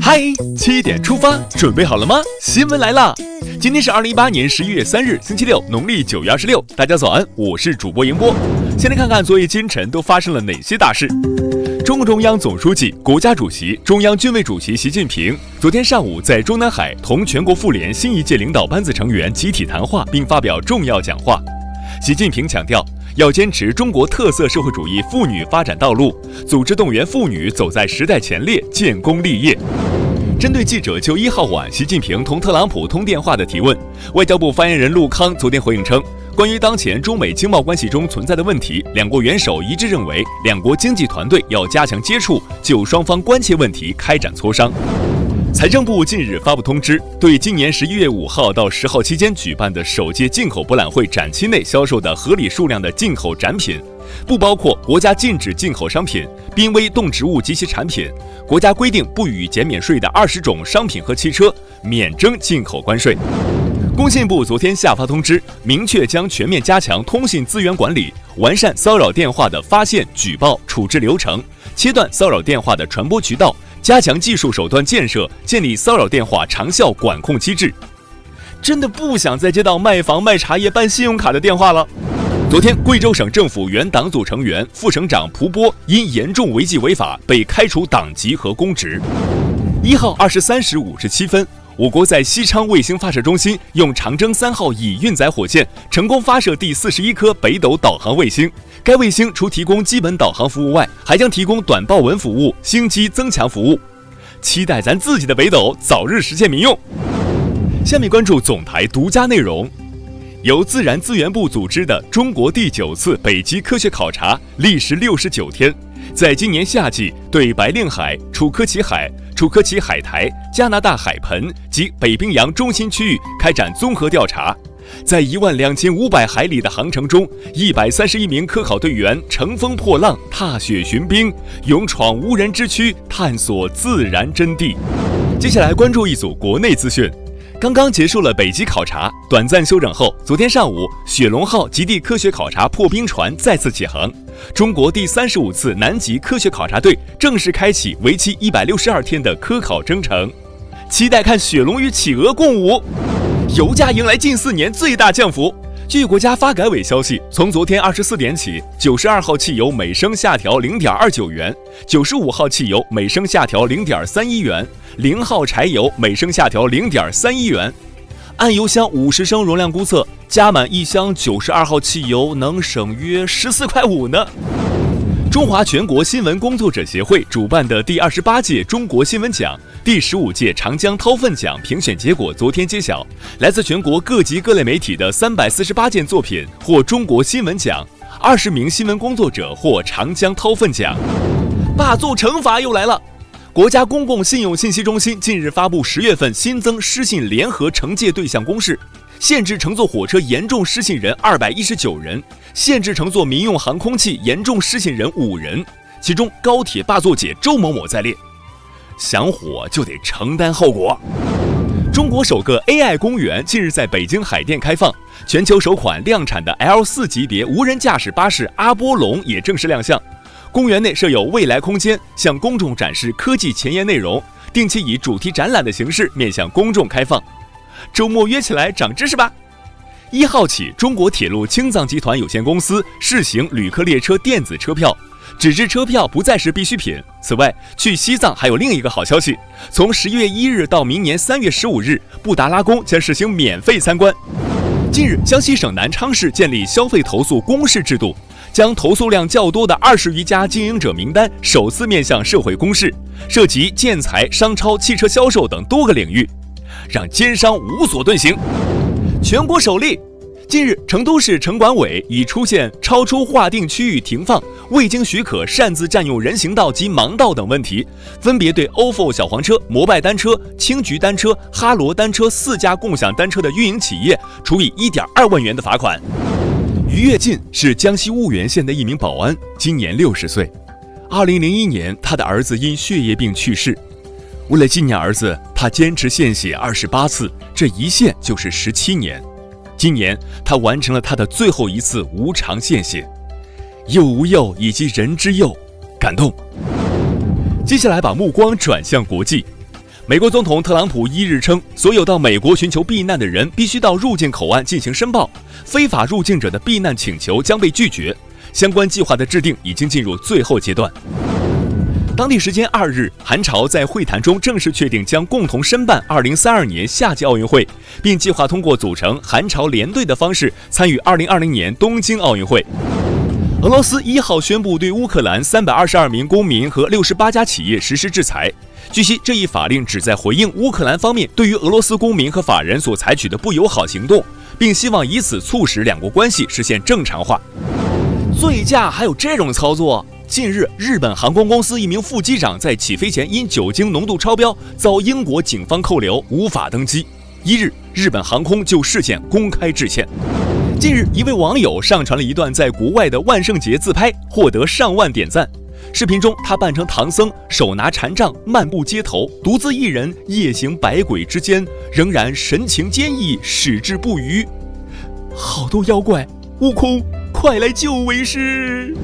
嗨，七点出发，准备好了吗？新闻来啦！今天是二零一八年十一月三日，星期六，农历九月二十六。大家早安，我是主播迎波。先来看看昨夜今晨都发生了哪些大事。中共中央总书记、国家主席、中央军委主席习近平昨天上午在中南海同全国妇联新一届领导班子成员集体谈话，并发表重要讲话。习近平强调。要坚持中国特色社会主义妇女发展道路，组织动员妇女走在时代前列，建功立业。针对记者就一号晚习近平同特朗普通电话的提问，外交部发言人陆康昨天回应称，关于当前中美经贸关系中存在的问题，两国元首一致认为，两国经济团队要加强接触，就双方关切问题开展磋商。财政部近日发布通知，对今年十一月五号到十号期间举办的首届进口博览会展期内销售的合理数量的进口展品，不包括国家禁止进口商品、濒危动植物及其产品、国家规定不予减免税的二十种商品和汽车，免征进口关税。工信部昨天下发通知，明确将全面加强通信资源管理，完善骚扰电话的发现、举报、处置流程，切断骚扰电话的传播渠道。加强技术手段建设，建立骚扰电话长效管控机制。真的不想再接到卖房、卖茶叶、办信用卡的电话了。昨天，贵州省政府原党组成员、副省长蒲波因严重违纪违法被开除党籍和公职。一号二十三时五十七分。我国在西昌卫星发射中心用长征三号乙运载火箭成功发射第四十一颗北斗导航卫星。该卫星除提供基本导航服务外，还将提供短报文服务、星机增强服务。期待咱自己的北斗早日实现民用。下面关注总台独家内容：由自然资源部组织的中国第九次北极科学考察历时六十九天，在今年夏季对白令海、楚科奇海。楚科奇海苔、加拿大海盆及北冰洋中心区域开展综合调查，在一万两千五百海里的航程中，一百三十一名科考队员乘风破浪、踏雪寻冰，勇闯无人之区，探索自然真谛。接下来关注一组国内资讯。刚刚结束了北极考察，短暂休整后，昨天上午，雪龙号极地科学考察破冰船再次启航，中国第三十五次南极科学考察队正式开启为期一百六十二天的科考征程，期待看雪龙与企鹅共舞，油价迎来近四年最大降幅。据国家发改委消息，从昨天二十四点起，九十二号汽油每升下调零点二九元，九十五号汽油每升下调零点三一元，零号柴油每升下调零点三一元。按油箱五十升容量估测，加满一箱九十二号汽油能省约十四块五呢。中华全国新闻工作者协会主办的第二十八届中国新闻奖、第十五届长江韬奋奖评选结果昨天揭晓，来自全国各级各类媒体的三百四十八件作品获中国新闻奖，二十名新闻工作者获长江韬奋奖。霸座惩罚又来了，国家公共信用信息中心近日发布十月份新增失信联合惩戒对象公示。限制乘坐火车严重失信人二百一十九人，限制乘坐民用航空器严重失信人五人，其中高铁霸座姐周某某在列。想火就得承担后果。中国首个 AI 公园近日在北京海淀开放，全球首款量产的 L 四级别无人驾驶巴士阿波龙也正式亮相。公园内设有未来空间，向公众展示科技前沿内容，定期以主题展览的形式面向公众开放。周末约起来长知识吧！一号起，中国铁路青藏集团有限公司试行旅客列车电子车票，纸质车票不再是必需品。此外，去西藏还有另一个好消息：从十一月一日到明年三月十五日，布达拉宫将实行免费参观。近日，江西省南昌市建立消费投诉公示制度，将投诉量较多的二十余家经营者名单首次面向社会公示，涉及建材、商超、汽车销售等多个领域。让奸商无所遁形。全国首例，近日，成都市城管委已出现超出划定区域停放、未经许可擅自占用人行道及盲道等问题，分别对 ofo 小黄车、摩拜单车、青桔单车、哈罗单车四家共享单车的运营企业处以一点二万元的罚款。于跃进是江西婺源县的一名保安，今年六十岁。二零零一年，他的儿子因血液病去世。为了纪念儿子，他坚持献血二十八次，这一献就是十七年。今年他完成了他的最后一次无偿献血，幼无幼以及人之幼，感动。接下来把目光转向国际。美国总统特朗普一日称，所有到美国寻求避难的人必须到入境口岸进行申报，非法入境者的避难请求将被拒绝。相关计划的制定已经进入最后阶段。当地时间二日，韩朝在会谈中正式确定将共同申办2032年夏季奥运会，并计划通过组成韩朝联队的方式参与2020年东京奥运会。俄罗斯一号宣布对乌克兰322名公民和68家企业实施制裁。据悉，这一法令旨在回应乌克兰方面对于俄罗斯公民和法人所采取的不友好行动，并希望以此促使两国关系实现正常化。醉驾还有这种操作？近日，日本航空公司一名副机长在起飞前因酒精浓度超标，遭英国警方扣留，无法登机。一日，日本航空就事件公开致歉。近日，一位网友上传了一段在国外的万圣节自拍，获得上万点赞。视频中，他扮成唐僧，手拿禅杖，漫步街头，独自一人夜行百鬼之间，仍然神情坚毅，矢志不渝。好多妖怪，悟空，快来救为师！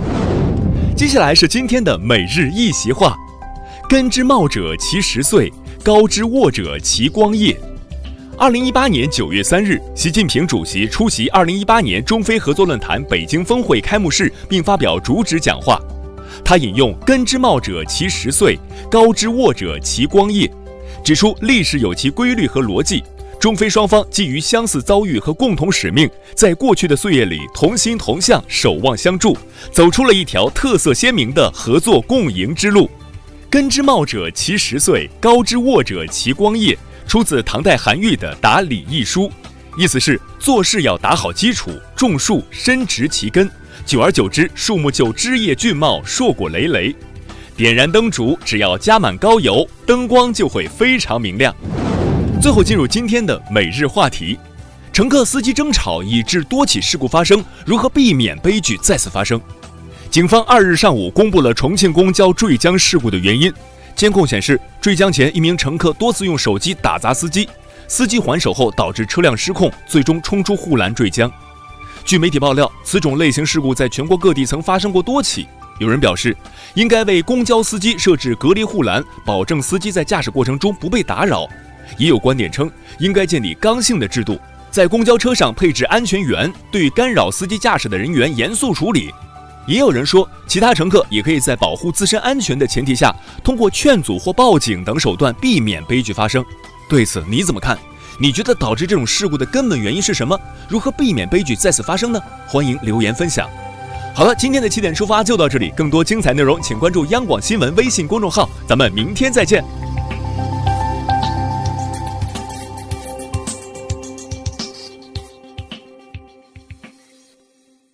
接下来是今天的每日一席话：根之茂者其实岁，高之沃者其光叶。二零一八年九月三日，习近平主席出席二零一八年中非合作论坛北京峰会开幕式，并发表主旨讲话。他引用“根之茂者其实岁，高之沃者其光叶”，指出历史有其规律和逻辑。中非双方基于相似遭遇和共同使命，在过去的岁月里同心同向、守望相助，走出了一条特色鲜明的合作共赢之路。根之茂者其实岁，高之沃者其光叶，出自唐代韩愈的《答礼义书》，意思是做事要打好基础，种树深植其根，久而久之，树木就枝叶俊茂、硕果累累。点燃灯烛，只要加满高油，灯光就会非常明亮。最后进入今天的每日话题：乘客司机争吵以致多起事故发生，如何避免悲剧再次发生？警方二日上午公布了重庆公交坠江事故的原因。监控显示，坠江前一名乘客多次用手机打砸司机，司机还手后导致车辆失控，最终冲出护栏坠江。据媒体爆料，此种类型事故在全国各地曾发生过多起。有人表示，应该为公交司机设置隔离护栏，保证司机在驾驶过程中不被打扰。也有观点称，应该建立刚性的制度，在公交车上配置安全员，对干扰司机驾驶的人员严肃处理。也有人说，其他乘客也可以在保护自身安全的前提下，通过劝阻或报警等手段避免悲剧发生。对此你怎么看？你觉得导致这种事故的根本原因是什么？如何避免悲剧再次发生呢？欢迎留言分享。好了，今天的七点出发就到这里，更多精彩内容请关注央广新闻微信公众号，咱们明天再见。